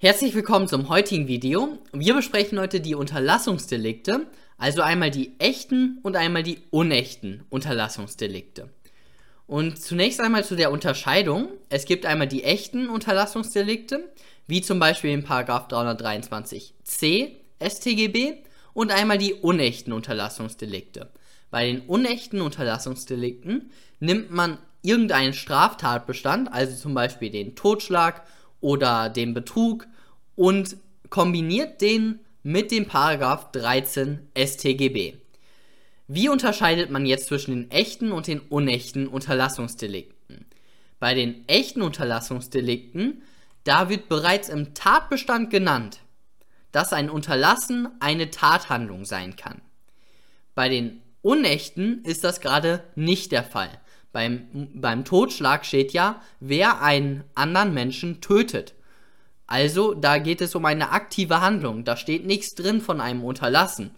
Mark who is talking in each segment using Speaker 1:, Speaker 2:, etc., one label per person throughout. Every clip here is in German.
Speaker 1: Herzlich willkommen zum heutigen Video. Wir besprechen heute die Unterlassungsdelikte, also einmal die echten und einmal die unechten Unterlassungsdelikte. Und zunächst einmal zu der Unterscheidung. Es gibt einmal die echten Unterlassungsdelikte, wie zum Beispiel in 323c StGB und einmal die unechten Unterlassungsdelikte. Bei den unechten Unterlassungsdelikten nimmt man irgendeinen Straftatbestand, also zum Beispiel den Totschlag oder den Betrug und kombiniert den mit dem Paragraph 13 StGB. Wie unterscheidet man jetzt zwischen den echten und den unechten Unterlassungsdelikten? Bei den echten Unterlassungsdelikten, da wird bereits im Tatbestand genannt, dass ein Unterlassen eine Tathandlung sein kann. Bei den unechten ist das gerade nicht der Fall. Beim, beim Totschlag steht ja, wer einen anderen Menschen tötet. Also, da geht es um eine aktive Handlung. Da steht nichts drin von einem Unterlassen.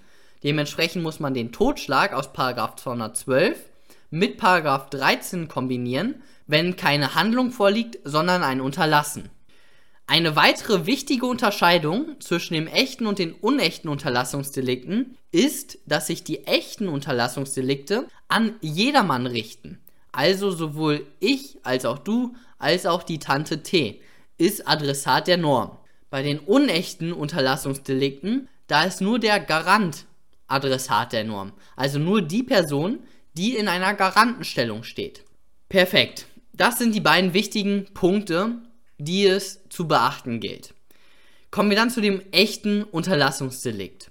Speaker 1: Dementsprechend muss man den Totschlag aus 212 mit 13 kombinieren, wenn keine Handlung vorliegt, sondern ein Unterlassen. Eine weitere wichtige Unterscheidung zwischen dem echten und den unechten Unterlassungsdelikten ist, dass sich die echten Unterlassungsdelikte an jedermann richten. Also sowohl ich als auch du als auch die Tante T ist Adressat der Norm. Bei den unechten Unterlassungsdelikten, da ist nur der Garant Adressat der Norm. Also nur die Person, die in einer Garantenstellung steht. Perfekt. Das sind die beiden wichtigen Punkte, die es zu beachten gilt. Kommen wir dann zu dem echten Unterlassungsdelikt.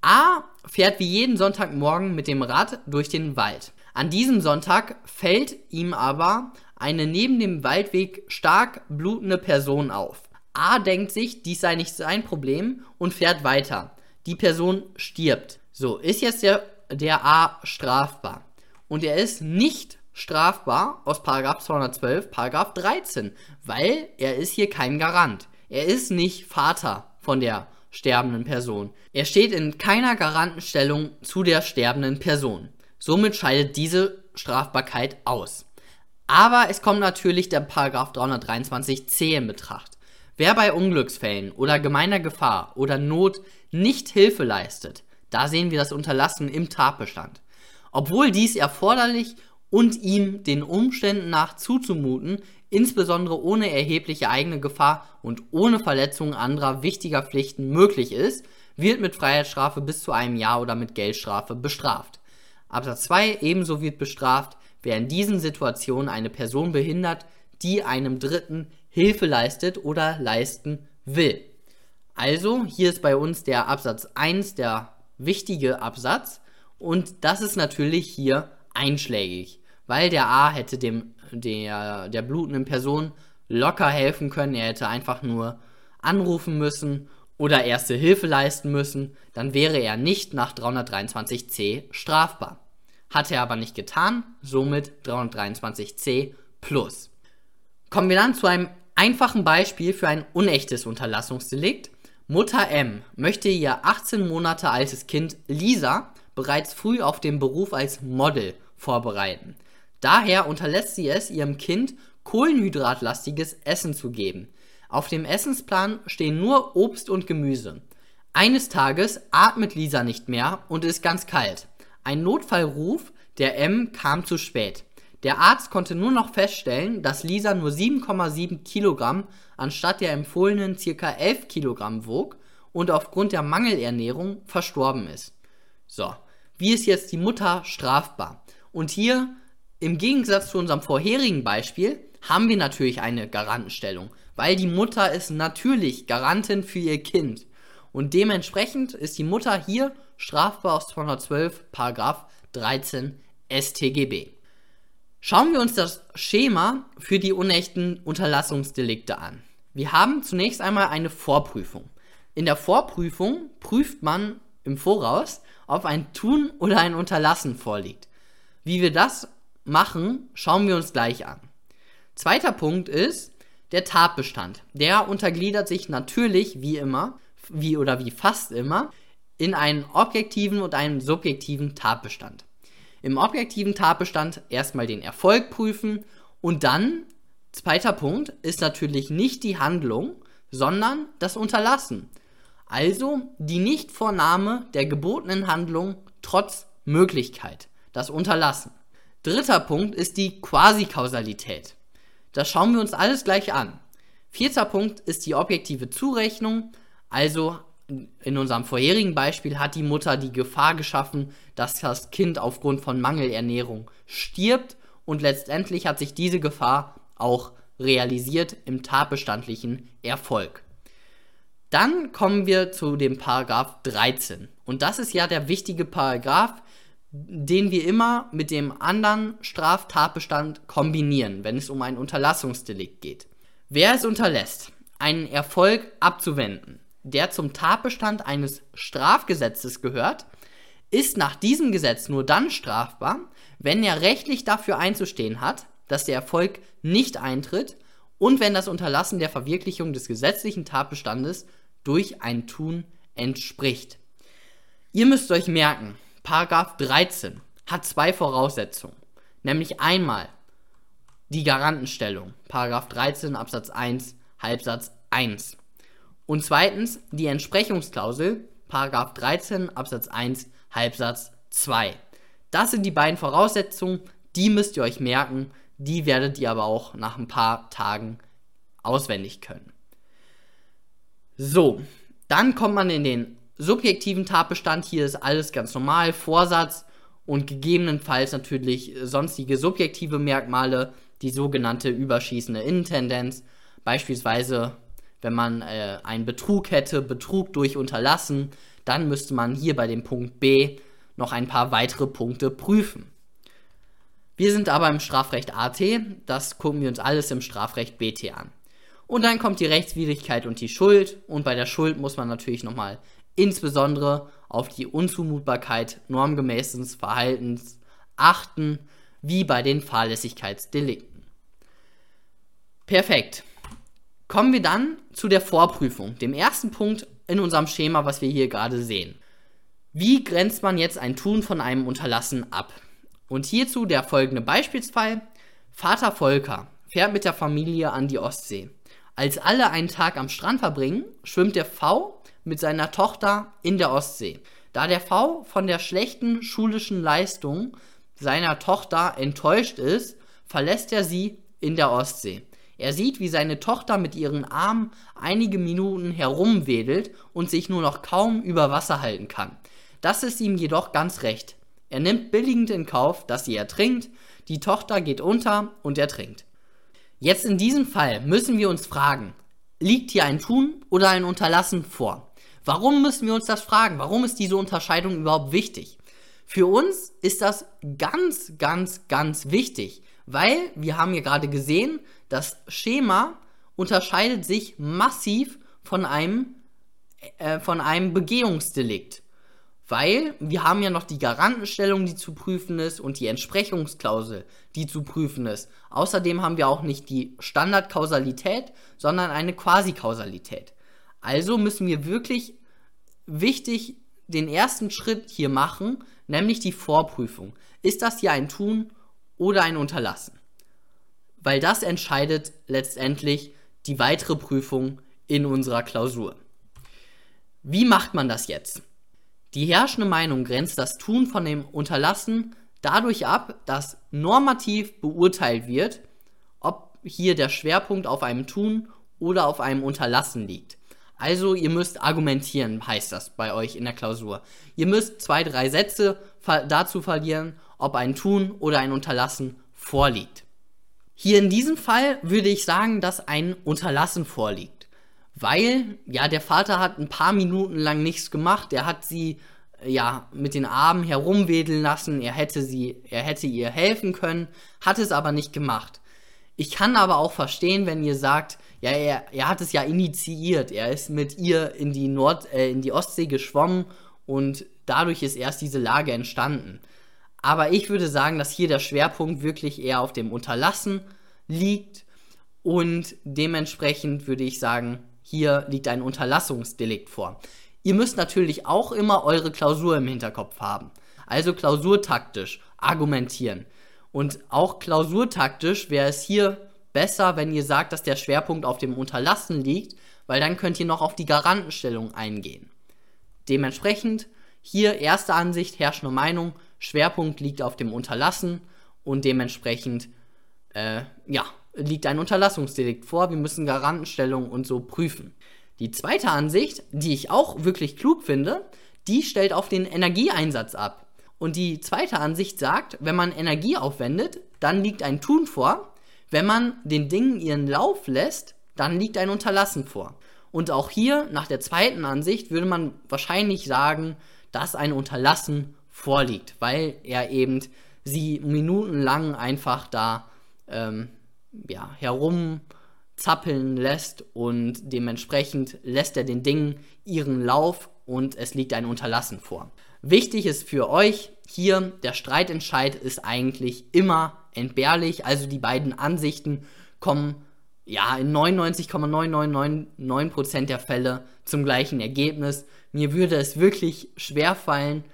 Speaker 1: A fährt wie jeden Sonntagmorgen mit dem Rad durch den Wald. An diesem Sonntag fällt ihm aber eine neben dem Waldweg stark blutende Person auf. A denkt sich, dies sei nicht sein Problem und fährt weiter die Person stirbt. So, ist jetzt der, der A strafbar. Und er ist nicht strafbar aus Paragraph 212, Paragraph 13, weil er ist hier kein Garant. Er ist nicht Vater von der sterbenden Person. Er steht in keiner Garantenstellung zu der sterbenden Person. Somit scheidet diese Strafbarkeit aus. Aber es kommt natürlich der Paragraph 323c in Betracht. Wer bei Unglücksfällen oder gemeiner Gefahr oder Not nicht Hilfe leistet, da sehen wir das Unterlassen im Tatbestand. Obwohl dies erforderlich und ihm den Umständen nach zuzumuten, insbesondere ohne erhebliche eigene Gefahr und ohne Verletzung anderer wichtiger Pflichten möglich ist, wird mit Freiheitsstrafe bis zu einem Jahr oder mit Geldstrafe bestraft. Absatz 2 ebenso wird bestraft, wer in diesen Situationen eine Person behindert, die einem Dritten Hilfe leistet oder leisten will. Also, hier ist bei uns der Absatz 1 der wichtige Absatz und das ist natürlich hier einschlägig, weil der A hätte dem der, der blutenden Person locker helfen können, er hätte einfach nur anrufen müssen oder erste Hilfe leisten müssen, dann wäre er nicht nach 323c strafbar. Hat er aber nicht getan, somit 323c plus. Kommen wir dann zu einem einfachen Beispiel für ein unechtes Unterlassungsdelikt. Mutter M möchte ihr 18 Monate altes Kind Lisa bereits früh auf den Beruf als Model vorbereiten. Daher unterlässt sie es, ihrem Kind kohlenhydratlastiges Essen zu geben. Auf dem Essensplan stehen nur Obst und Gemüse. Eines Tages atmet Lisa nicht mehr und ist ganz kalt. Ein Notfallruf der M kam zu spät. Der Arzt konnte nur noch feststellen, dass Lisa nur 7,7 Kilogramm anstatt der empfohlenen ca. 11 Kilogramm wog und aufgrund der Mangelernährung verstorben ist. So, wie ist jetzt die Mutter strafbar? Und hier, im Gegensatz zu unserem vorherigen Beispiel, haben wir natürlich eine Garantenstellung, weil die Mutter ist natürlich Garantin für ihr Kind. Und dementsprechend ist die Mutter hier strafbar aus 212 Paragraph 13 StGB. Schauen wir uns das Schema für die unechten Unterlassungsdelikte an. Wir haben zunächst einmal eine Vorprüfung. In der Vorprüfung prüft man im Voraus, ob ein Tun oder ein Unterlassen vorliegt. Wie wir das machen, schauen wir uns gleich an. Zweiter Punkt ist der Tatbestand. Der untergliedert sich natürlich wie immer, wie oder wie fast immer, in einen objektiven und einen subjektiven Tatbestand im objektiven Tatbestand erstmal den Erfolg prüfen und dann, zweiter Punkt, ist natürlich nicht die Handlung, sondern das Unterlassen. Also die Nichtvornahme der gebotenen Handlung trotz Möglichkeit, das Unterlassen. Dritter Punkt ist die Quasikausalität. Das schauen wir uns alles gleich an. Vierter Punkt ist die objektive Zurechnung, also in unserem vorherigen Beispiel hat die Mutter die Gefahr geschaffen, dass das Kind aufgrund von Mangelernährung stirbt und letztendlich hat sich diese Gefahr auch realisiert im tatbestandlichen Erfolg. Dann kommen wir zu dem Paragraph 13 und das ist ja der wichtige Paragraph, den wir immer mit dem anderen Straftatbestand kombinieren, wenn es um ein Unterlassungsdelikt geht. Wer es unterlässt, einen Erfolg abzuwenden, der zum Tatbestand eines Strafgesetzes gehört, ist nach diesem Gesetz nur dann strafbar, wenn er rechtlich dafür einzustehen hat, dass der Erfolg nicht eintritt und wenn das Unterlassen der Verwirklichung des gesetzlichen Tatbestandes durch ein Tun entspricht. Ihr müsst euch merken, Paragraph 13 hat zwei Voraussetzungen, nämlich einmal die Garantenstellung, Paragraph 13 Absatz 1 Halbsatz 1 und zweitens die Entsprechungsklausel, Paragraph 13 Absatz 1 Halbsatz 2. Das sind die beiden Voraussetzungen, die müsst ihr euch merken, die werdet ihr aber auch nach ein paar Tagen auswendig können. So, dann kommt man in den subjektiven Tatbestand. Hier ist alles ganz normal, Vorsatz und gegebenenfalls natürlich sonstige subjektive Merkmale, die sogenannte überschießende Innentendenz. Beispielsweise, wenn man äh, einen Betrug hätte, Betrug durch Unterlassen, dann müsste man hier bei dem Punkt B noch ein paar weitere Punkte prüfen. Wir sind aber im Strafrecht AT, das gucken wir uns alles im Strafrecht BT an. Und dann kommt die Rechtswidrigkeit und die Schuld. Und bei der Schuld muss man natürlich nochmal insbesondere auf die Unzumutbarkeit normgemäßen Verhaltens achten, wie bei den Fahrlässigkeitsdelikten. Perfekt. Kommen wir dann zu der Vorprüfung, dem ersten Punkt in unserem Schema, was wir hier gerade sehen. Wie grenzt man jetzt ein Tun von einem Unterlassen ab? Und hierzu der folgende Beispielsfall. Vater Volker fährt mit der Familie an die Ostsee. Als alle einen Tag am Strand verbringen, schwimmt der V mit seiner Tochter in der Ostsee. Da der V von der schlechten schulischen Leistung seiner Tochter enttäuscht ist, verlässt er sie in der Ostsee. Er sieht, wie seine Tochter mit ihren Armen einige Minuten herumwedelt und sich nur noch kaum über Wasser halten kann. Das ist ihm jedoch ganz recht. Er nimmt billigend in Kauf, dass sie ertrinkt, die Tochter geht unter und ertrinkt. Jetzt in diesem Fall müssen wir uns fragen, liegt hier ein Tun oder ein Unterlassen vor? Warum müssen wir uns das fragen? Warum ist diese Unterscheidung überhaupt wichtig? Für uns ist das ganz, ganz, ganz wichtig, weil wir haben hier gerade gesehen, das Schema unterscheidet sich massiv von einem, äh, von einem Begehungsdelikt. Weil wir haben ja noch die Garantenstellung, die zu prüfen ist, und die Entsprechungsklausel, die zu prüfen ist. Außerdem haben wir auch nicht die Standardkausalität, sondern eine Quasikausalität. Also müssen wir wirklich wichtig den ersten Schritt hier machen, nämlich die Vorprüfung. Ist das hier ein Tun oder ein Unterlassen? Weil das entscheidet letztendlich die weitere Prüfung in unserer Klausur. Wie macht man das jetzt? Die herrschende Meinung grenzt das Tun von dem Unterlassen dadurch ab, dass normativ beurteilt wird, ob hier der Schwerpunkt auf einem Tun oder auf einem Unterlassen liegt. Also ihr müsst argumentieren, heißt das bei euch in der Klausur. Ihr müsst zwei, drei Sätze dazu verlieren, ob ein Tun oder ein Unterlassen vorliegt. Hier in diesem Fall würde ich sagen, dass ein Unterlassen vorliegt. Weil, ja, der Vater hat ein paar Minuten lang nichts gemacht. Er hat sie, ja, mit den Armen herumwedeln lassen. Er hätte sie, er hätte ihr helfen können, hat es aber nicht gemacht. Ich kann aber auch verstehen, wenn ihr sagt, ja, er, er hat es ja initiiert. Er ist mit ihr in die Nord, äh, in die Ostsee geschwommen und dadurch ist erst diese Lage entstanden. Aber ich würde sagen, dass hier der Schwerpunkt wirklich eher auf dem Unterlassen liegt und dementsprechend würde ich sagen, hier liegt ein Unterlassungsdelikt vor. Ihr müsst natürlich auch immer eure Klausur im Hinterkopf haben. Also klausurtaktisch argumentieren. Und auch klausurtaktisch wäre es hier besser, wenn ihr sagt, dass der Schwerpunkt auf dem Unterlassen liegt, weil dann könnt ihr noch auf die Garantenstellung eingehen. Dementsprechend hier erste Ansicht, herrschende Meinung, Schwerpunkt liegt auf dem Unterlassen und dementsprechend äh, ja, liegt ein Unterlassungsdelikt vor. Wir müssen Garantenstellung und so prüfen. Die zweite Ansicht, die ich auch wirklich klug finde, die stellt auf den Energieeinsatz ab. Und die zweite Ansicht sagt, wenn man Energie aufwendet, dann liegt ein Tun vor. Wenn man den Dingen ihren Lauf lässt, dann liegt ein Unterlassen vor. Und auch hier, nach der zweiten Ansicht, würde man wahrscheinlich sagen, dass ein Unterlassen vorliegt, weil er eben sie minutenlang einfach da ähm, ja, herumzappeln lässt und dementsprechend lässt er den Dingen ihren Lauf und es liegt ein Unterlassen vor. Wichtig ist für euch hier, der Streitentscheid ist eigentlich immer entbehrlich, also die beiden Ansichten kommen ja in 99,9999% der Fälle zum gleichen Ergebnis. Mir würde es wirklich schwer fallen,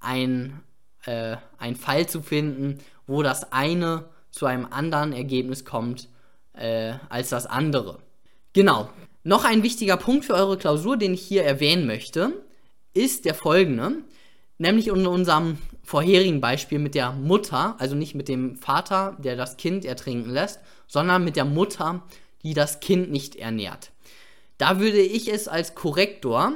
Speaker 1: ein, äh, einen Fall zu finden, wo das eine zu einem anderen Ergebnis kommt äh, als das andere. Genau. Noch ein wichtiger Punkt für eure Klausur, den ich hier erwähnen möchte, ist der folgende. Nämlich in unserem vorherigen Beispiel mit der Mutter, also nicht mit dem Vater, der das Kind ertrinken lässt, sondern mit der Mutter, die das Kind nicht ernährt. Da würde ich es als Korrektor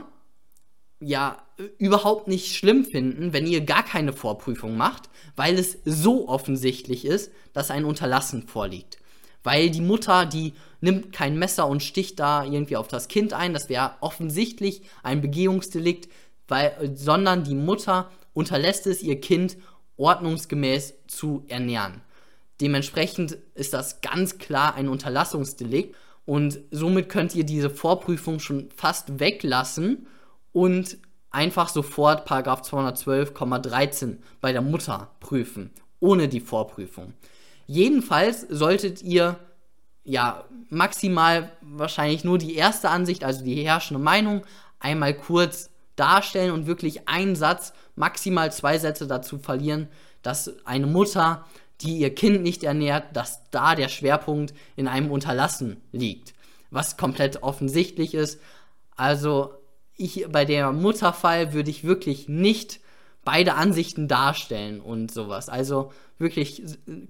Speaker 1: ja überhaupt nicht schlimm finden, wenn ihr gar keine Vorprüfung macht, weil es so offensichtlich ist, dass ein Unterlassen vorliegt. Weil die Mutter, die nimmt kein Messer und sticht da irgendwie auf das Kind ein, das wäre offensichtlich ein Begehungsdelikt, weil, sondern die Mutter unterlässt es, ihr Kind ordnungsgemäß zu ernähren. Dementsprechend ist das ganz klar ein Unterlassungsdelikt und somit könnt ihr diese Vorprüfung schon fast weglassen und einfach sofort Paragraph 212,13 bei der Mutter prüfen, ohne die Vorprüfung. Jedenfalls solltet ihr ja maximal wahrscheinlich nur die erste Ansicht, also die herrschende Meinung, einmal kurz darstellen und wirklich einen Satz, maximal zwei Sätze dazu verlieren, dass eine Mutter, die ihr Kind nicht ernährt, dass da der Schwerpunkt in einem Unterlassen liegt. Was komplett offensichtlich ist. Also ich bei der Mutterfall würde ich wirklich nicht beide Ansichten darstellen und sowas. Also wirklich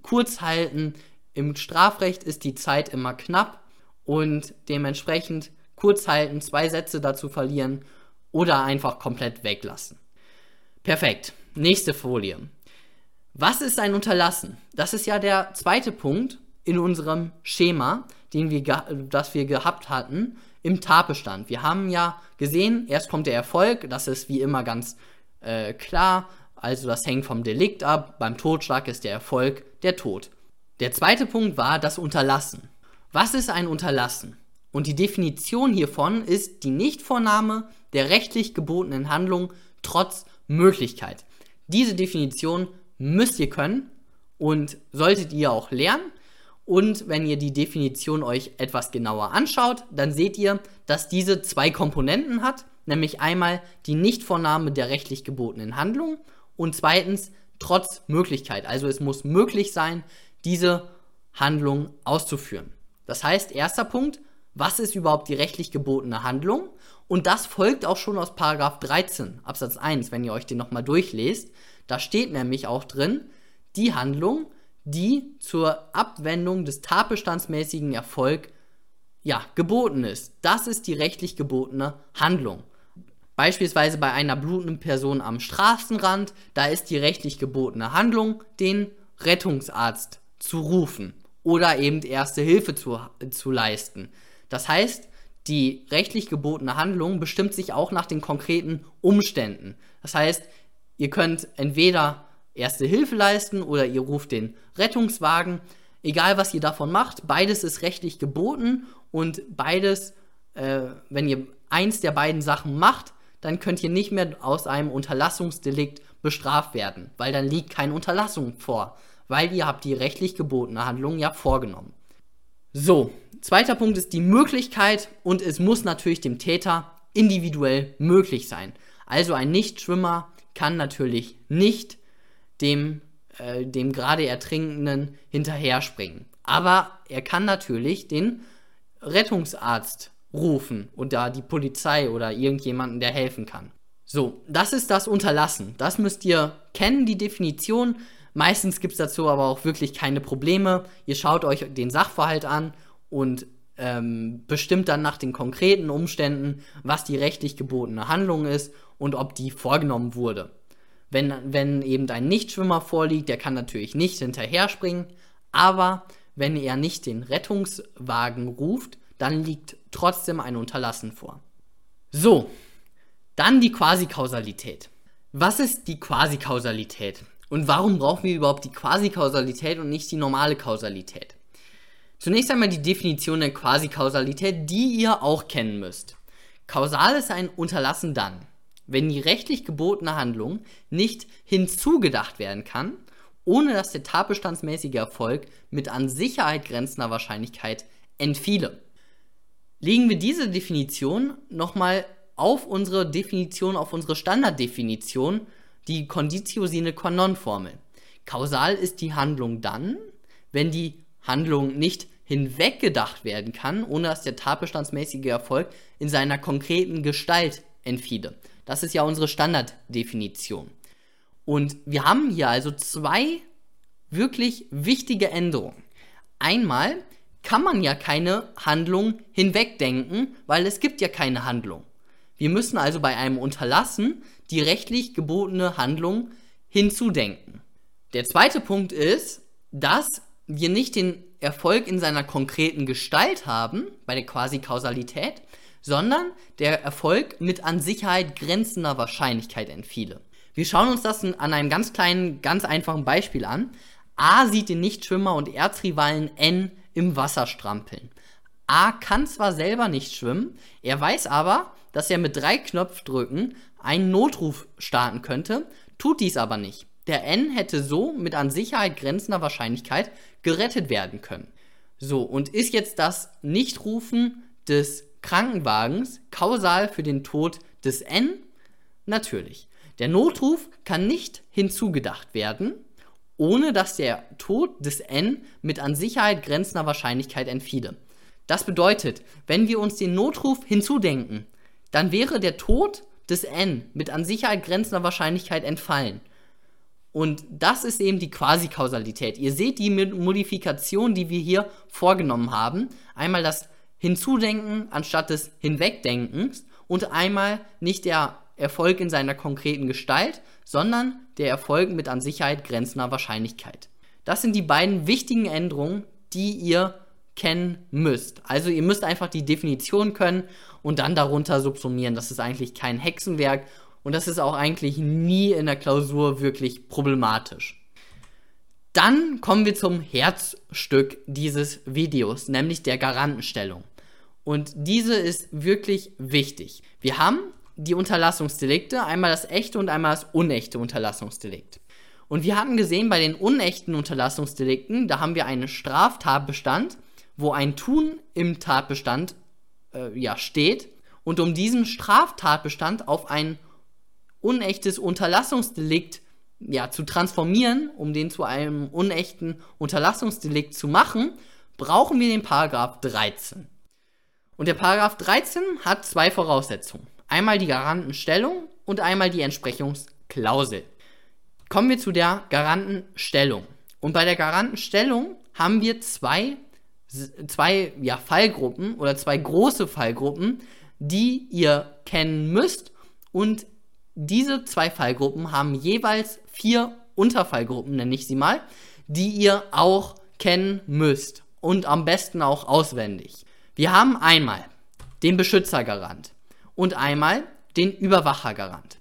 Speaker 1: kurz halten. Im Strafrecht ist die Zeit immer knapp und dementsprechend kurz halten, zwei Sätze dazu verlieren oder einfach komplett weglassen. Perfekt. Nächste Folie. Was ist ein Unterlassen? Das ist ja der zweite Punkt in unserem Schema, den wir das wir gehabt hatten im Tatbestand. Wir haben ja gesehen, erst kommt der Erfolg, das ist wie immer ganz äh, klar, also das hängt vom Delikt ab, beim Totschlag ist der Erfolg der Tod. Der zweite Punkt war das Unterlassen. Was ist ein Unterlassen? Und die Definition hiervon ist die Nichtvornahme der rechtlich gebotenen Handlung trotz Möglichkeit. Diese Definition müsst ihr können und solltet ihr auch lernen. Und wenn ihr die Definition euch etwas genauer anschaut, dann seht ihr, dass diese zwei Komponenten hat, nämlich einmal die Nichtvornahme der rechtlich gebotenen Handlung und zweitens trotz Möglichkeit. Also es muss möglich sein, diese Handlung auszuführen. Das heißt, erster Punkt, was ist überhaupt die rechtlich gebotene Handlung? Und das folgt auch schon aus Paragraph 13 Absatz 1, wenn ihr euch den nochmal durchlest. Da steht nämlich auch drin, die Handlung, die zur Abwendung des tatbestandsmäßigen Erfolg ja, geboten ist. Das ist die rechtlich gebotene Handlung. Beispielsweise bei einer blutenden Person am Straßenrand, da ist die rechtlich gebotene Handlung, den Rettungsarzt zu rufen oder eben erste Hilfe zu, zu leisten. Das heißt, die rechtlich gebotene Handlung bestimmt sich auch nach den konkreten Umständen. Das heißt, ihr könnt entweder erste Hilfe leisten oder ihr ruft den Rettungswagen. Egal, was ihr davon macht, beides ist rechtlich geboten und beides, äh, wenn ihr eins der beiden Sachen macht, dann könnt ihr nicht mehr aus einem Unterlassungsdelikt bestraft werden, weil dann liegt keine Unterlassung vor, weil ihr habt die rechtlich gebotene Handlung ja vorgenommen. So, zweiter Punkt ist die Möglichkeit und es muss natürlich dem Täter individuell möglich sein. Also ein Nichtschwimmer kann natürlich nicht dem, äh, dem gerade Ertrinkenden hinterher springen. Aber er kann natürlich den Rettungsarzt rufen und da die Polizei oder irgendjemanden, der helfen kann. So, das ist das Unterlassen. Das müsst ihr kennen, die Definition. Meistens gibt es dazu aber auch wirklich keine Probleme. Ihr schaut euch den Sachverhalt an und ähm, bestimmt dann nach den konkreten Umständen, was die rechtlich gebotene Handlung ist und ob die vorgenommen wurde. Wenn, wenn eben ein Nichtschwimmer vorliegt, der kann natürlich nicht hinterher springen, aber wenn er nicht den Rettungswagen ruft, dann liegt trotzdem ein Unterlassen vor. So, dann die Quasikausalität. Was ist die Quasikausalität? Und warum brauchen wir überhaupt die Quasikausalität und nicht die normale Kausalität? Zunächst einmal die Definition der Quasikausalität, die ihr auch kennen müsst. Kausal ist ein Unterlassen dann, wenn die rechtlich gebotene Handlung nicht hinzugedacht werden kann, ohne dass der tatbestandsmäßige Erfolg mit an Sicherheit grenzender Wahrscheinlichkeit entfiele. Legen wir diese Definition nochmal auf unsere Definition, auf unsere Standarddefinition, die Conditio sine qua non Formel. Kausal ist die Handlung dann, wenn die Handlung nicht hinweggedacht werden kann, ohne dass der tatbestandsmäßige Erfolg in seiner konkreten Gestalt entfiele. Das ist ja unsere Standarddefinition. Und wir haben hier also zwei wirklich wichtige Änderungen. Einmal kann man ja keine Handlung hinwegdenken, weil es gibt ja keine Handlung. Wir müssen also bei einem Unterlassen die rechtlich gebotene Handlung hinzudenken. Der zweite Punkt ist, dass wir nicht den Erfolg in seiner konkreten Gestalt haben, bei der Quasi-Kausalität, sondern der Erfolg mit an Sicherheit grenzender Wahrscheinlichkeit entfiele. Wir schauen uns das an einem ganz kleinen, ganz einfachen Beispiel an. A sieht den Nichtschwimmer und Erzrivalen N im Wasser strampeln. A kann zwar selber nicht schwimmen, er weiß aber, dass er mit drei Knopfdrücken einen Notruf starten könnte, tut dies aber nicht. Der N hätte so mit an Sicherheit grenzender Wahrscheinlichkeit gerettet werden können. So, und ist jetzt das Nichtrufen des Krankenwagens kausal für den Tod des N? Natürlich. Der Notruf kann nicht hinzugedacht werden, ohne dass der Tod des N mit an Sicherheit grenzender Wahrscheinlichkeit entfiele. Das bedeutet, wenn wir uns den Notruf hinzudenken, dann wäre der Tod des N mit an Sicherheit grenzender Wahrscheinlichkeit entfallen. Und das ist eben die Quasi-Kausalität. Ihr seht die Modifikation, die wir hier vorgenommen haben. Einmal das Hinzudenken anstatt des Hinwegdenkens und einmal nicht der Erfolg in seiner konkreten Gestalt, sondern der Erfolg mit an Sicherheit grenzender Wahrscheinlichkeit. Das sind die beiden wichtigen Änderungen, die ihr kennen müsst. Also ihr müsst einfach die Definition können und dann darunter subsumieren. Das ist eigentlich kein Hexenwerk und das ist auch eigentlich nie in der Klausur wirklich problematisch. Dann kommen wir zum Herzstück dieses Videos, nämlich der Garantenstellung. Und diese ist wirklich wichtig. Wir haben die Unterlassungsdelikte, einmal das echte und einmal das unechte Unterlassungsdelikt. Und wir hatten gesehen, bei den unechten Unterlassungsdelikten, da haben wir einen Straftatbestand, wo ein Tun im Tatbestand äh, ja, steht. Und um diesen Straftatbestand auf ein unechtes Unterlassungsdelikt ja, zu transformieren, um den zu einem unechten Unterlassungsdelikt zu machen, brauchen wir den Paragraph 13. Und der Paragraph 13 hat zwei Voraussetzungen. Einmal die Garantenstellung und einmal die Entsprechungsklausel. Kommen wir zu der Garantenstellung. Und bei der Garantenstellung haben wir zwei, zwei ja, Fallgruppen oder zwei große Fallgruppen, die ihr kennen müsst und diese zwei Fallgruppen haben jeweils vier Unterfallgruppen, nenne ich sie mal, die ihr auch kennen müsst und am besten auch auswendig. Wir haben einmal den Beschützergarant und einmal den Überwachergarant.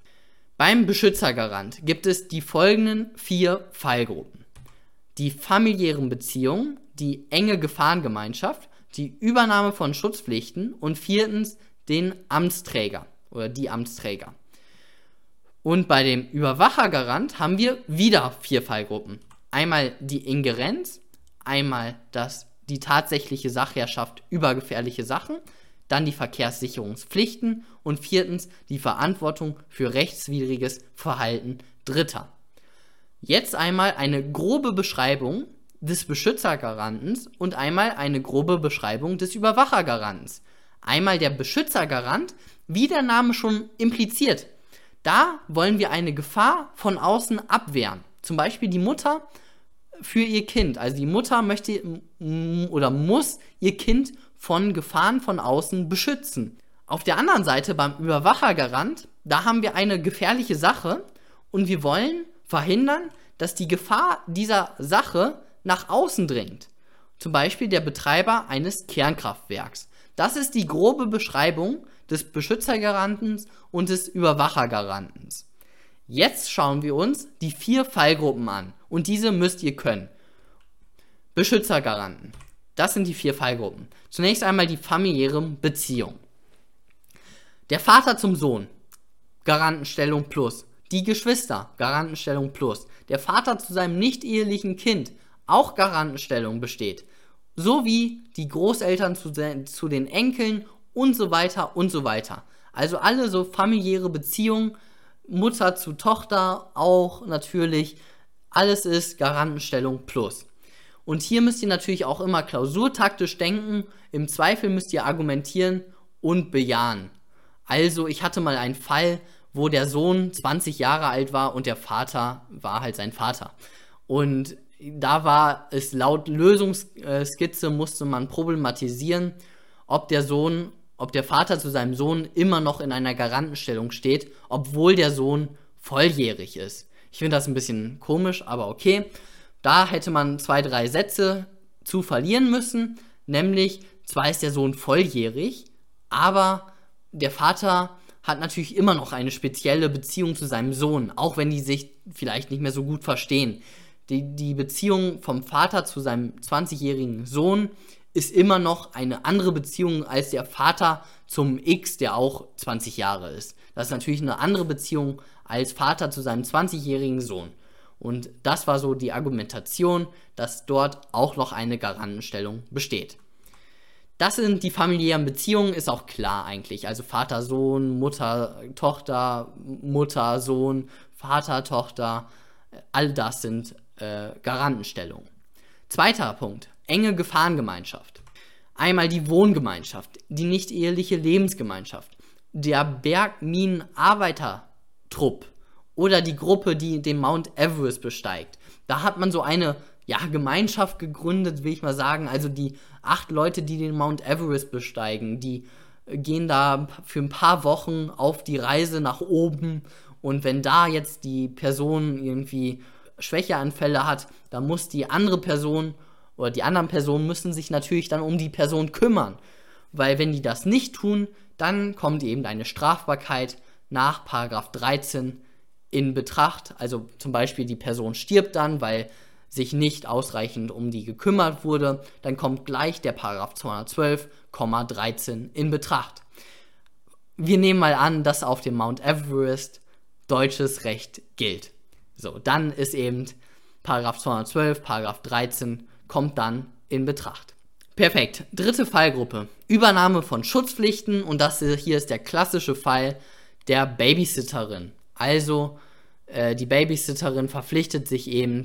Speaker 1: Beim Beschützergarant gibt es die folgenden vier Fallgruppen. Die familiären Beziehungen, die enge Gefahrengemeinschaft, die Übernahme von Schutzpflichten und viertens den Amtsträger oder die Amtsträger. Und bei dem Überwachergarant haben wir wieder vier Fallgruppen. Einmal die Ingerenz, einmal das, die tatsächliche Sachherrschaft über gefährliche Sachen, dann die Verkehrssicherungspflichten und viertens die Verantwortung für rechtswidriges Verhalten Dritter. Jetzt einmal eine grobe Beschreibung des Beschützergarantens und einmal eine grobe Beschreibung des Überwachergarantens. Einmal der Beschützergarant, wie der Name schon impliziert. Da wollen wir eine Gefahr von außen abwehren. Zum Beispiel die Mutter für ihr Kind. Also die Mutter möchte oder muss ihr Kind von Gefahren von außen beschützen. Auf der anderen Seite beim Überwachergarant, da haben wir eine gefährliche Sache und wir wollen verhindern, dass die Gefahr dieser Sache nach außen dringt. Zum Beispiel der Betreiber eines Kernkraftwerks. Das ist die grobe Beschreibung des Beschützergaranten und des Überwachergaranten. Jetzt schauen wir uns die vier Fallgruppen an und diese müsst ihr können. Beschützergaranten. Das sind die vier Fallgruppen. Zunächst einmal die familiäre Beziehung. Der Vater zum Sohn, Garantenstellung plus. Die Geschwister, Garantenstellung plus. Der Vater zu seinem nicht ehelichen Kind, auch Garantenstellung besteht. Sowie die Großeltern zu, zu den Enkeln und so weiter und so weiter. Also alle so familiäre Beziehungen, Mutter zu Tochter auch natürlich. Alles ist Garantenstellung plus. Und hier müsst ihr natürlich auch immer klausurtaktisch denken. Im Zweifel müsst ihr argumentieren und bejahen. Also, ich hatte mal einen Fall, wo der Sohn 20 Jahre alt war und der Vater war halt sein Vater. Und da war es laut Lösungsskizze musste man problematisieren, ob der Sohn, ob der Vater zu seinem Sohn immer noch in einer Garantenstellung steht, obwohl der Sohn volljährig ist. Ich finde das ein bisschen komisch, aber okay. Da hätte man zwei, drei Sätze zu verlieren müssen, nämlich zwar ist der Sohn volljährig, aber der Vater hat natürlich immer noch eine spezielle Beziehung zu seinem Sohn, auch wenn die sich vielleicht nicht mehr so gut verstehen. Die, die Beziehung vom Vater zu seinem 20-jährigen Sohn ist immer noch eine andere Beziehung als der Vater zum X, der auch 20 Jahre ist. Das ist natürlich eine andere Beziehung als Vater zu seinem 20-jährigen Sohn. Und das war so die Argumentation, dass dort auch noch eine Garantenstellung besteht. Das sind die familiären Beziehungen, ist auch klar eigentlich. Also Vater, Sohn, Mutter, Tochter, Mutter, Sohn, Vater, Tochter, all das sind äh, Garantenstellungen. Zweiter Punkt, enge Gefahrengemeinschaft. Einmal die Wohngemeinschaft, die nicht eheliche Lebensgemeinschaft, der Bergminenarbeitertrupp oder die Gruppe, die den Mount Everest besteigt. Da hat man so eine ja, Gemeinschaft gegründet, will ich mal sagen. Also die acht Leute, die den Mount Everest besteigen, die gehen da für ein paar Wochen auf die Reise nach oben. Und wenn da jetzt die Person irgendwie Schwächeanfälle hat, dann muss die andere Person oder die anderen Personen müssen sich natürlich dann um die Person kümmern. Weil wenn die das nicht tun, dann kommt eben eine Strafbarkeit nach 13 in Betracht. Also zum Beispiel die Person stirbt dann, weil sich nicht ausreichend um die gekümmert wurde, dann kommt gleich der Paragraph 212,13 in Betracht. Wir nehmen mal an, dass auf dem Mount Everest deutsches Recht gilt. So, dann ist eben Paragraph 212, Paragraph 13 kommt dann in Betracht. Perfekt. Dritte Fallgruppe. Übernahme von Schutzpflichten und das hier ist der klassische Fall der Babysitterin. Also äh, die Babysitterin verpflichtet sich eben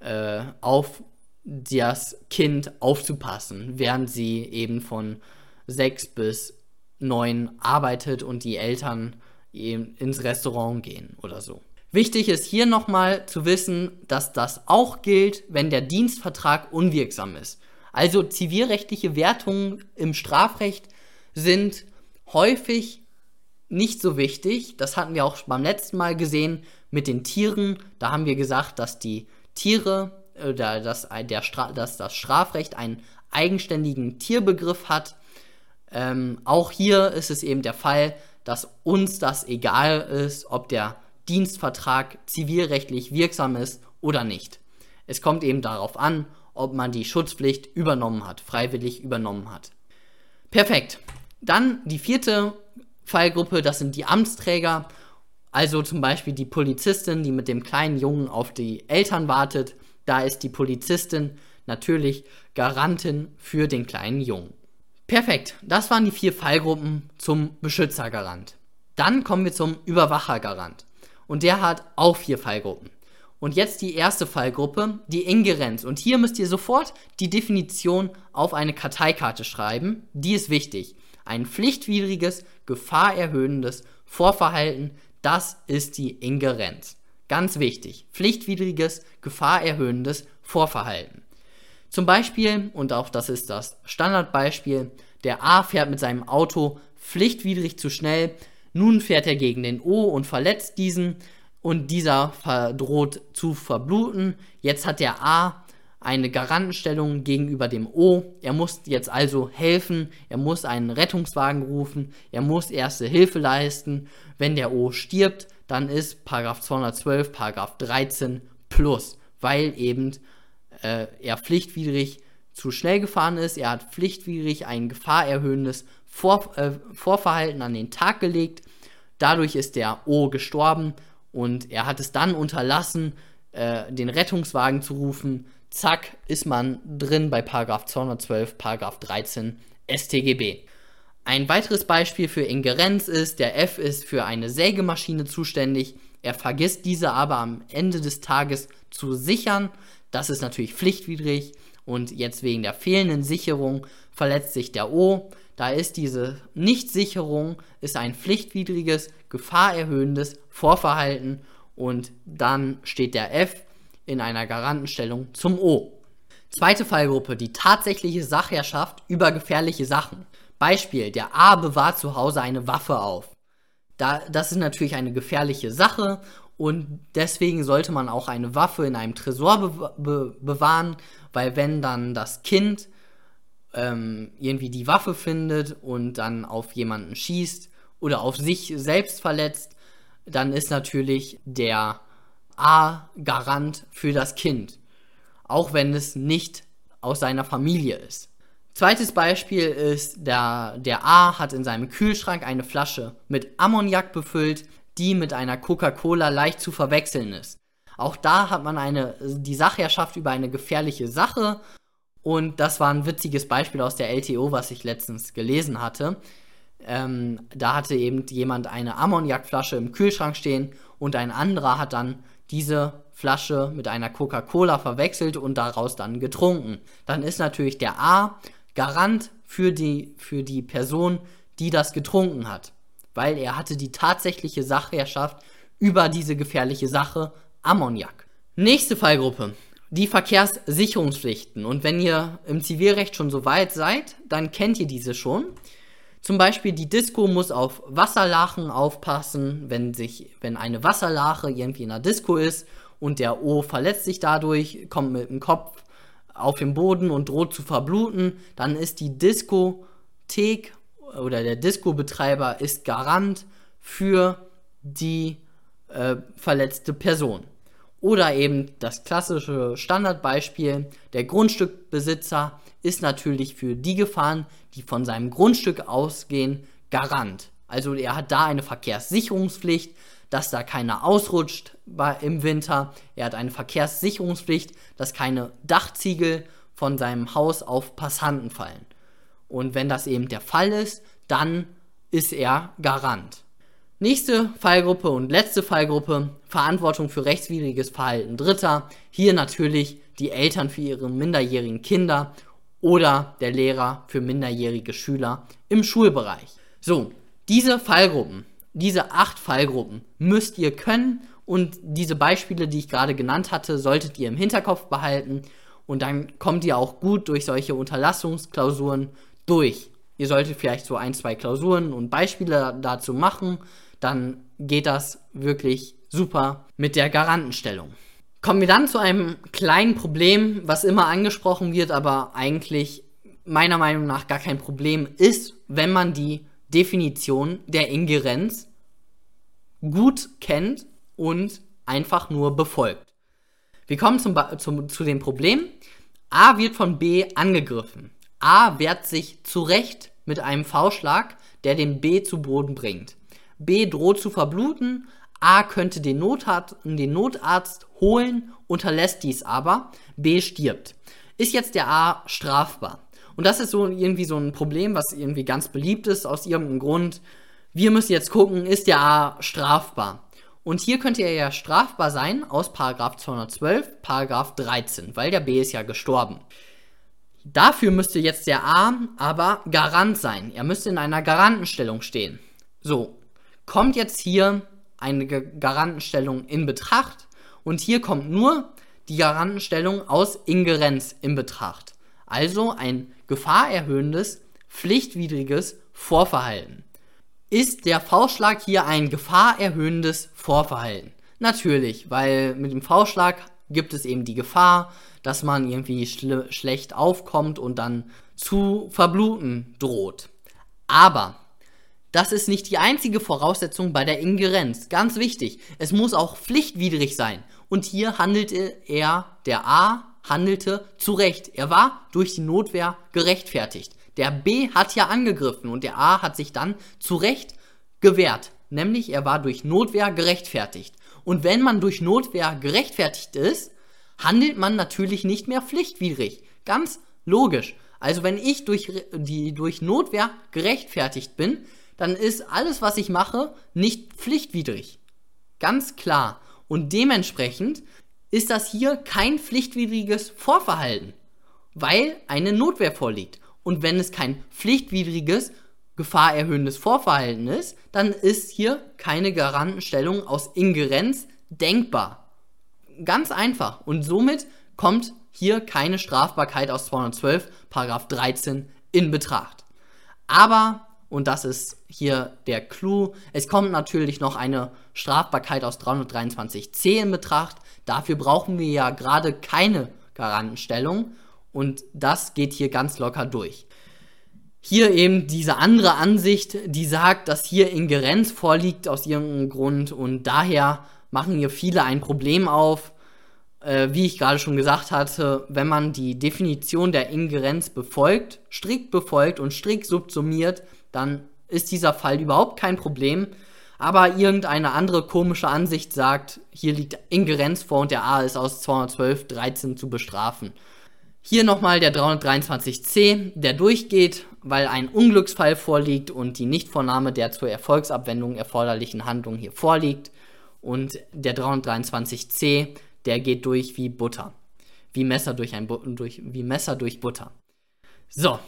Speaker 1: äh, auf das Kind aufzupassen, während sie eben von sechs bis neun arbeitet und die Eltern eben ins Restaurant gehen oder so. Wichtig ist hier nochmal zu wissen, dass das auch gilt, wenn der Dienstvertrag unwirksam ist. Also zivilrechtliche Wertungen im Strafrecht sind häufig nicht so wichtig. Das hatten wir auch beim letzten Mal gesehen mit den Tieren. Da haben wir gesagt, dass die Tiere oder dass, der Stra dass das Strafrecht einen eigenständigen Tierbegriff hat. Ähm, auch hier ist es eben der Fall, dass uns das egal ist, ob der Dienstvertrag zivilrechtlich wirksam ist oder nicht. Es kommt eben darauf an, ob man die Schutzpflicht übernommen hat, freiwillig übernommen hat. Perfekt. Dann die vierte Fallgruppe, das sind die Amtsträger also zum Beispiel die Polizistin, die mit dem kleinen Jungen auf die Eltern wartet, da ist die Polizistin natürlich Garantin für den kleinen Jungen. Perfekt, das waren die vier Fallgruppen zum Beschützergarant. Dann kommen wir zum Überwachergarant. Und der hat auch vier Fallgruppen. Und jetzt die erste Fallgruppe, die Ingerenz. Und hier müsst ihr sofort die Definition auf eine Karteikarte schreiben. Die ist wichtig. ein pflichtwidriges, gefahrerhöhendes Vorverhalten, das ist die Ingerenz. Ganz wichtig, pflichtwidriges, gefahrerhöhendes Vorverhalten. Zum Beispiel, und auch das ist das Standardbeispiel, der A fährt mit seinem Auto pflichtwidrig zu schnell, nun fährt er gegen den O und verletzt diesen und dieser droht zu verbluten. Jetzt hat der A eine Garantenstellung gegenüber dem O. Er muss jetzt also helfen, er muss einen Rettungswagen rufen, er muss erste Hilfe leisten. Wenn der O stirbt, dann ist Paragraph 212 Paragraph 13 plus, weil eben äh, er pflichtwidrig zu schnell gefahren ist, er hat pflichtwidrig ein gefahrerhöhendes Vor äh, Vorverhalten an den Tag gelegt. Dadurch ist der O gestorben und er hat es dann unterlassen, äh, den Rettungswagen zu rufen. Zack, ist man drin bei Paragraph 212, Paragraph 13 StGB. Ein weiteres Beispiel für Ingerenz ist, der F ist für eine Sägemaschine zuständig. Er vergisst diese aber am Ende des Tages zu sichern. Das ist natürlich pflichtwidrig und jetzt wegen der fehlenden Sicherung verletzt sich der O. Da ist diese Nichtsicherung ist ein pflichtwidriges, gefahrerhöhendes Vorverhalten und dann steht der F in einer Garantenstellung zum O. Zweite Fallgruppe, die tatsächliche Sachherrschaft über gefährliche Sachen. Beispiel, der A bewahrt zu Hause eine Waffe auf. Da, das ist natürlich eine gefährliche Sache und deswegen sollte man auch eine Waffe in einem Tresor be be bewahren, weil wenn dann das Kind ähm, irgendwie die Waffe findet und dann auf jemanden schießt oder auf sich selbst verletzt, dann ist natürlich der A Garant für das Kind, auch wenn es nicht aus seiner Familie ist. Zweites Beispiel ist, der, der A hat in seinem Kühlschrank eine Flasche mit Ammoniak befüllt, die mit einer Coca-Cola leicht zu verwechseln ist. Auch da hat man eine, die Sachherrschaft über eine gefährliche Sache und das war ein witziges Beispiel aus der LTO, was ich letztens gelesen hatte. Ähm, da hatte eben jemand eine Ammoniakflasche im Kühlschrank stehen und ein anderer hat dann diese Flasche mit einer Coca-Cola verwechselt und daraus dann getrunken. Dann ist natürlich der A Garant für die, für die Person, die das getrunken hat, weil er hatte die tatsächliche Sachherrschaft über diese gefährliche Sache Ammoniak. Nächste Fallgruppe. Die Verkehrssicherungspflichten. Und wenn ihr im Zivilrecht schon so weit seid, dann kennt ihr diese schon. Zum Beispiel die Disco muss auf Wasserlachen aufpassen, wenn sich, wenn eine Wasserlache irgendwie in der Disco ist und der O verletzt sich dadurch, kommt mit dem Kopf auf den Boden und droht zu verbluten, dann ist die Diskothek oder der Disco-Betreiber ist Garant für die äh, verletzte Person. Oder eben das klassische Standardbeispiel, der Grundstückbesitzer ist natürlich für die Gefahren, die von seinem Grundstück ausgehen, Garant. Also er hat da eine Verkehrssicherungspflicht, dass da keiner ausrutscht im Winter. Er hat eine Verkehrssicherungspflicht, dass keine Dachziegel von seinem Haus auf Passanten fallen. Und wenn das eben der Fall ist, dann ist er Garant. Nächste Fallgruppe und letzte Fallgruppe, Verantwortung für rechtswidriges Verhalten Dritter. Hier natürlich die Eltern für ihre minderjährigen Kinder oder der Lehrer für minderjährige Schüler im Schulbereich. So, diese Fallgruppen diese acht Fallgruppen müsst ihr können und diese Beispiele, die ich gerade genannt hatte, solltet ihr im Hinterkopf behalten und dann kommt ihr auch gut durch solche Unterlassungsklausuren durch. Ihr solltet vielleicht so ein, zwei Klausuren und Beispiele dazu machen, dann geht das wirklich super mit der Garantenstellung. Kommen wir dann zu einem kleinen Problem, was immer angesprochen wird, aber eigentlich meiner Meinung nach gar kein Problem ist, wenn man die Definition der Ingerenz gut kennt und einfach nur befolgt. Wir kommen zum, zum, zu dem Problem. A wird von B angegriffen. A wehrt sich zurecht mit einem V-Schlag, der den B zu Boden bringt. B droht zu verbluten. A könnte den, Notarzt, den Notarzt holen, unterlässt dies aber. B stirbt. Ist jetzt der A strafbar? Und das ist so irgendwie so ein Problem, was irgendwie ganz beliebt ist aus irgendeinem Grund. Wir müssen jetzt gucken, ist der A strafbar? Und hier könnte er ja strafbar sein aus Paragraph 212, Paragraph 13, weil der B ist ja gestorben. Dafür müsste jetzt der A aber Garant sein. Er müsste in einer Garantenstellung stehen. So, kommt jetzt hier eine Garantenstellung in Betracht und hier kommt nur die Garantenstellung aus Ingerenz in Betracht. Also ein gefahrerhöhendes, pflichtwidriges Vorverhalten. Ist der V-Schlag hier ein gefahrerhöhendes Vorverhalten? Natürlich, weil mit dem V-Schlag gibt es eben die Gefahr, dass man irgendwie schl schlecht aufkommt und dann zu verbluten droht. Aber das ist nicht die einzige Voraussetzung bei der Ingerenz. Ganz wichtig, es muss auch pflichtwidrig sein. Und hier handelte er, der A, handelte zu Recht. Er war durch die Notwehr gerechtfertigt. Der B hat ja angegriffen und der A hat sich dann zu Recht gewehrt. Nämlich er war durch Notwehr gerechtfertigt. Und wenn man durch Notwehr gerechtfertigt ist, handelt man natürlich nicht mehr pflichtwidrig. Ganz logisch. Also wenn ich durch, die, durch Notwehr gerechtfertigt bin, dann ist alles, was ich mache, nicht pflichtwidrig. Ganz klar. Und dementsprechend ist das hier kein pflichtwidriges Vorverhalten, weil eine Notwehr vorliegt. Und wenn es kein pflichtwidriges, gefahrerhöhendes Vorverhalten ist, dann ist hier keine Garantenstellung aus Ingerenz denkbar. Ganz einfach. Und somit kommt hier keine Strafbarkeit aus 212, Paragraph 13 in Betracht. Aber und das ist hier der Clou. Es kommt natürlich noch eine Strafbarkeit aus 323c in Betracht. Dafür brauchen wir ja gerade keine Garantenstellung und das geht hier ganz locker durch. Hier eben diese andere Ansicht, die sagt, dass hier Ingerenz vorliegt aus irgendeinem Grund und daher machen hier viele ein Problem auf. Äh, wie ich gerade schon gesagt hatte, wenn man die Definition der Ingerenz befolgt, strikt befolgt und strikt subsumiert, dann ist dieser Fall überhaupt kein Problem. Aber irgendeine andere komische Ansicht sagt, hier liegt Ingerenz vor und der A ist aus 212 13 zu bestrafen. Hier nochmal der 323c, der durchgeht, weil ein Unglücksfall vorliegt und die Nichtvornahme der zur Erfolgsabwendung erforderlichen Handlung hier vorliegt. Und der 323c, der geht durch wie Butter. Wie Messer durch, ein Bu durch, wie Messer durch Butter. So,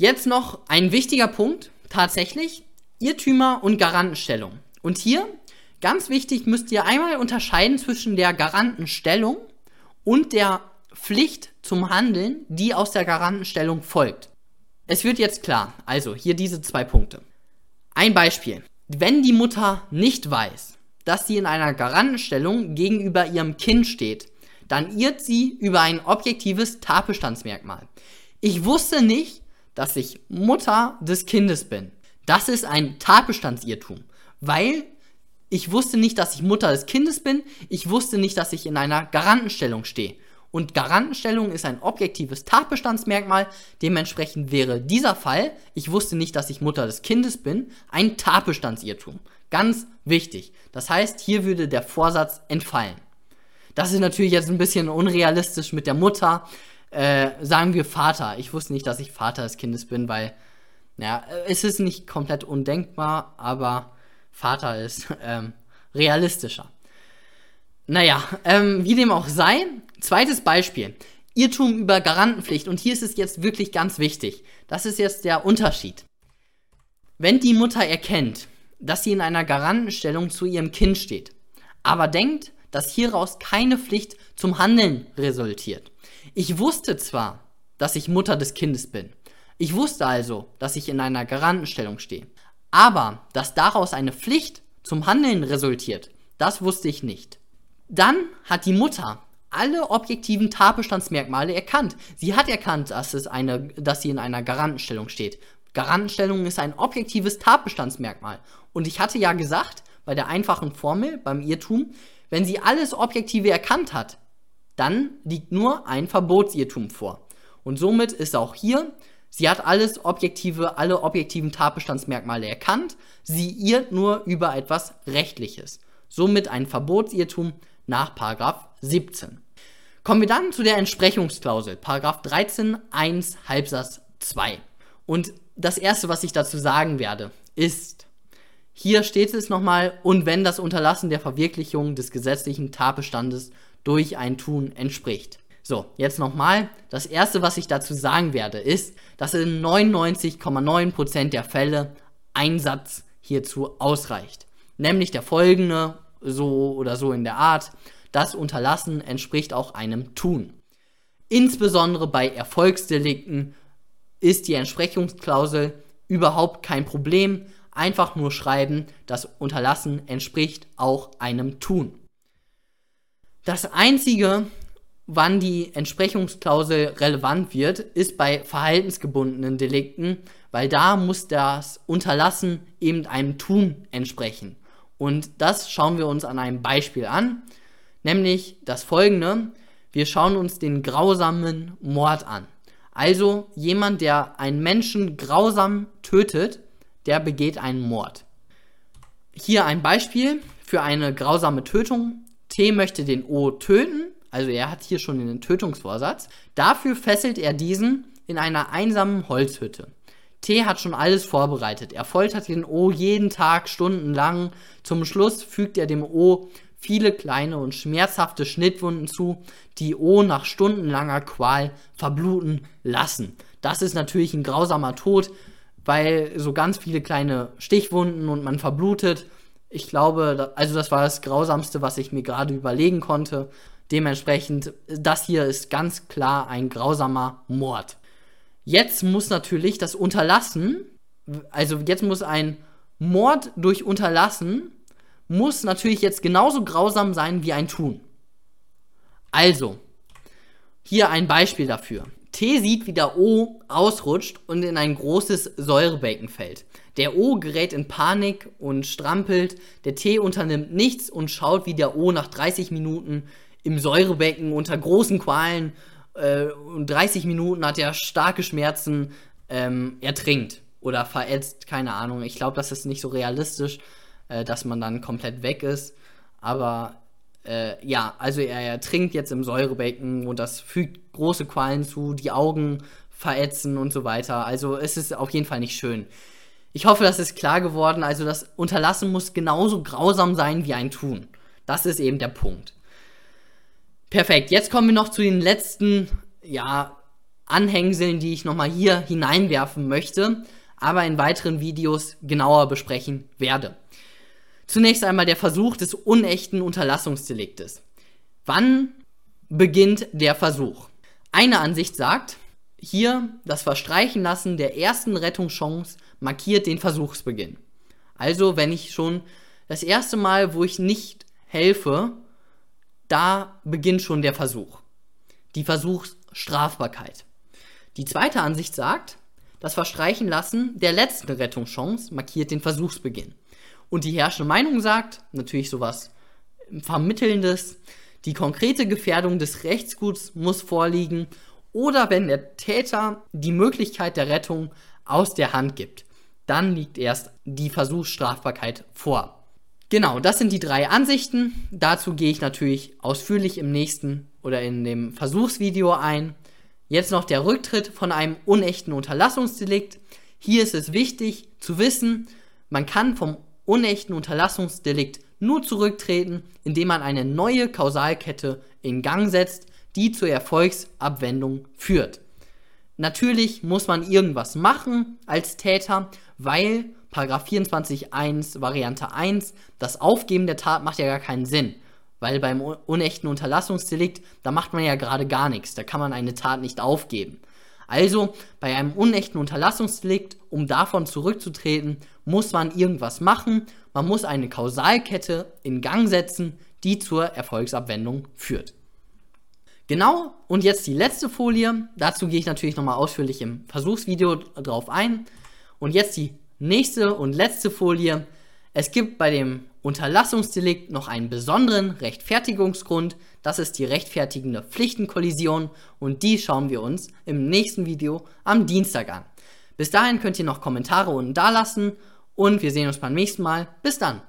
Speaker 1: Jetzt noch ein wichtiger Punkt, tatsächlich, Irrtümer und Garantenstellung. Und hier, ganz wichtig, müsst ihr einmal unterscheiden zwischen der Garantenstellung und der Pflicht zum Handeln, die aus der Garantenstellung folgt. Es wird jetzt klar, also hier diese zwei Punkte. Ein Beispiel. Wenn die Mutter nicht weiß, dass sie in einer Garantenstellung gegenüber ihrem Kind steht, dann irrt sie über ein objektives Tatbestandsmerkmal. Ich wusste nicht, dass ich Mutter des Kindes bin. Das ist ein Tatbestandsirrtum, weil ich wusste nicht, dass ich Mutter des Kindes bin, ich wusste nicht, dass ich in einer Garantenstellung stehe. Und Garantenstellung ist ein objektives Tatbestandsmerkmal, dementsprechend wäre dieser Fall, ich wusste nicht, dass ich Mutter des Kindes bin, ein Tatbestandsirrtum. Ganz wichtig. Das heißt, hier würde der Vorsatz entfallen. Das ist natürlich jetzt ein bisschen unrealistisch mit der Mutter, äh, sagen wir Vater. Ich wusste nicht, dass ich Vater des Kindes bin, weil, ja, es ist nicht komplett undenkbar, aber Vater ist ähm, realistischer. Naja, ähm, wie dem auch sei, zweites Beispiel. Irrtum über Garantenpflicht. Und hier ist es jetzt wirklich ganz wichtig. Das ist jetzt der Unterschied. Wenn die Mutter erkennt, dass sie in einer Garantenstellung zu ihrem Kind steht, aber denkt, dass hieraus keine Pflicht zum Handeln resultiert, ich wusste zwar, dass ich Mutter des Kindes bin. Ich wusste also, dass ich in einer Garantenstellung stehe. Aber dass daraus eine Pflicht zum Handeln resultiert, das wusste ich nicht. Dann hat die Mutter alle objektiven Tatbestandsmerkmale erkannt. Sie hat erkannt, dass, es eine, dass sie in einer Garantenstellung steht. Garantenstellung ist ein objektives Tatbestandsmerkmal. Und ich hatte ja gesagt, bei der einfachen Formel, beim Irrtum, wenn sie alles Objektive erkannt hat, dann liegt nur ein Verbotsirrtum vor. Und somit ist auch hier, sie hat alles objektive, alle objektiven Tatbestandsmerkmale erkannt, sie irrt nur über etwas Rechtliches. Somit ein Verbotsirrtum nach 17. Kommen wir dann zu der Entsprechungsklausel, 13 1 Halbsatz 2. Und das erste, was ich dazu sagen werde, ist, hier steht es nochmal, und wenn das Unterlassen der Verwirklichung des gesetzlichen Tatbestandes durch ein Tun entspricht. So, jetzt nochmal. Das erste, was ich dazu sagen werde, ist, dass in 99,9% der Fälle ein Satz hierzu ausreicht. Nämlich der folgende, so oder so in der Art. Das Unterlassen entspricht auch einem Tun. Insbesondere bei Erfolgsdelikten ist die Entsprechungsklausel überhaupt kein Problem. Einfach nur schreiben, das Unterlassen entspricht auch einem Tun. Das Einzige, wann die Entsprechungsklausel relevant wird, ist bei verhaltensgebundenen Delikten, weil da muss das Unterlassen eben einem Tun entsprechen. Und das schauen wir uns an einem Beispiel an, nämlich das folgende. Wir schauen uns den grausamen Mord an. Also jemand, der einen Menschen grausam tötet, der begeht einen Mord. Hier ein Beispiel für eine grausame Tötung. T möchte den O töten, also er hat hier schon den Tötungsvorsatz. Dafür fesselt er diesen in einer einsamen Holzhütte. T hat schon alles vorbereitet. Er foltert den O jeden Tag stundenlang. Zum Schluss fügt er dem O viele kleine und schmerzhafte Schnittwunden zu, die O nach stundenlanger Qual verbluten lassen. Das ist natürlich ein grausamer Tod, weil so ganz viele kleine Stichwunden und man verblutet. Ich glaube, also das war das Grausamste, was ich mir gerade überlegen konnte. Dementsprechend, das hier ist ganz klar ein grausamer Mord. Jetzt muss natürlich das Unterlassen, also jetzt muss ein Mord durch Unterlassen muss natürlich jetzt genauso grausam sein wie ein Tun. Also, hier ein Beispiel dafür. T sieht, wie der O ausrutscht und in ein großes Säurebecken fällt. Der O gerät in Panik und strampelt. Der T unternimmt nichts und schaut, wie der O nach 30 Minuten im Säurebecken unter großen Qualen äh, und 30 Minuten hat er starke Schmerzen ähm, ertrinkt oder verätzt, keine Ahnung. Ich glaube, das ist nicht so realistisch äh, dass man dann komplett weg ist. Aber äh, ja, also er, er trinkt jetzt im Säurebecken und das fügt große Qualen zu, die Augen verätzen und so weiter. Also es ist auf jeden Fall nicht schön. Ich hoffe, das ist klar geworden. Also das Unterlassen muss genauso grausam sein wie ein Tun. Das ist eben der Punkt. Perfekt. Jetzt kommen wir noch zu den letzten, ja, Anhängseln, die ich nochmal hier hineinwerfen möchte, aber in weiteren Videos genauer besprechen werde. Zunächst einmal der Versuch des unechten Unterlassungsdeliktes. Wann beginnt der Versuch? Eine Ansicht sagt, hier das Verstreichenlassen der ersten Rettungschance markiert den Versuchsbeginn. Also wenn ich schon das erste Mal, wo ich nicht helfe, da beginnt schon der Versuch. Die Versuchsstrafbarkeit. Die zweite Ansicht sagt, das Verstreichenlassen der letzten Rettungschance markiert den Versuchsbeginn. Und die herrschende Meinung sagt, natürlich sowas Vermittelndes, die konkrete Gefährdung des Rechtsguts muss vorliegen oder wenn der Täter die Möglichkeit der Rettung aus der Hand gibt, dann liegt erst die Versuchsstrafbarkeit vor. Genau, das sind die drei Ansichten. Dazu gehe ich natürlich ausführlich im nächsten oder in dem Versuchsvideo ein. Jetzt noch der Rücktritt von einem unechten Unterlassungsdelikt. Hier ist es wichtig zu wissen, man kann vom unechten Unterlassungsdelikt nur zurücktreten, indem man eine neue Kausalkette in Gang setzt, die zur Erfolgsabwendung führt. Natürlich muss man irgendwas machen als Täter, weil 24.1 Variante 1 das Aufgeben der Tat macht ja gar keinen Sinn. Weil beim unechten Unterlassungsdelikt, da macht man ja gerade gar nichts, da kann man eine Tat nicht aufgeben. Also bei einem unechten Unterlassungsdelikt, um davon zurückzutreten, muss man irgendwas machen. Man muss eine Kausalkette in Gang setzen, die zur Erfolgsabwendung führt. Genau, und jetzt die letzte Folie. Dazu gehe ich natürlich nochmal ausführlich im Versuchsvideo drauf ein. Und jetzt die nächste und letzte Folie. Es gibt bei dem Unterlassungsdelikt noch einen besonderen Rechtfertigungsgrund. Das ist die rechtfertigende Pflichtenkollision und die schauen wir uns im nächsten Video am Dienstag an. Bis dahin könnt ihr noch Kommentare unten da lassen und wir sehen uns beim nächsten Mal. Bis dann!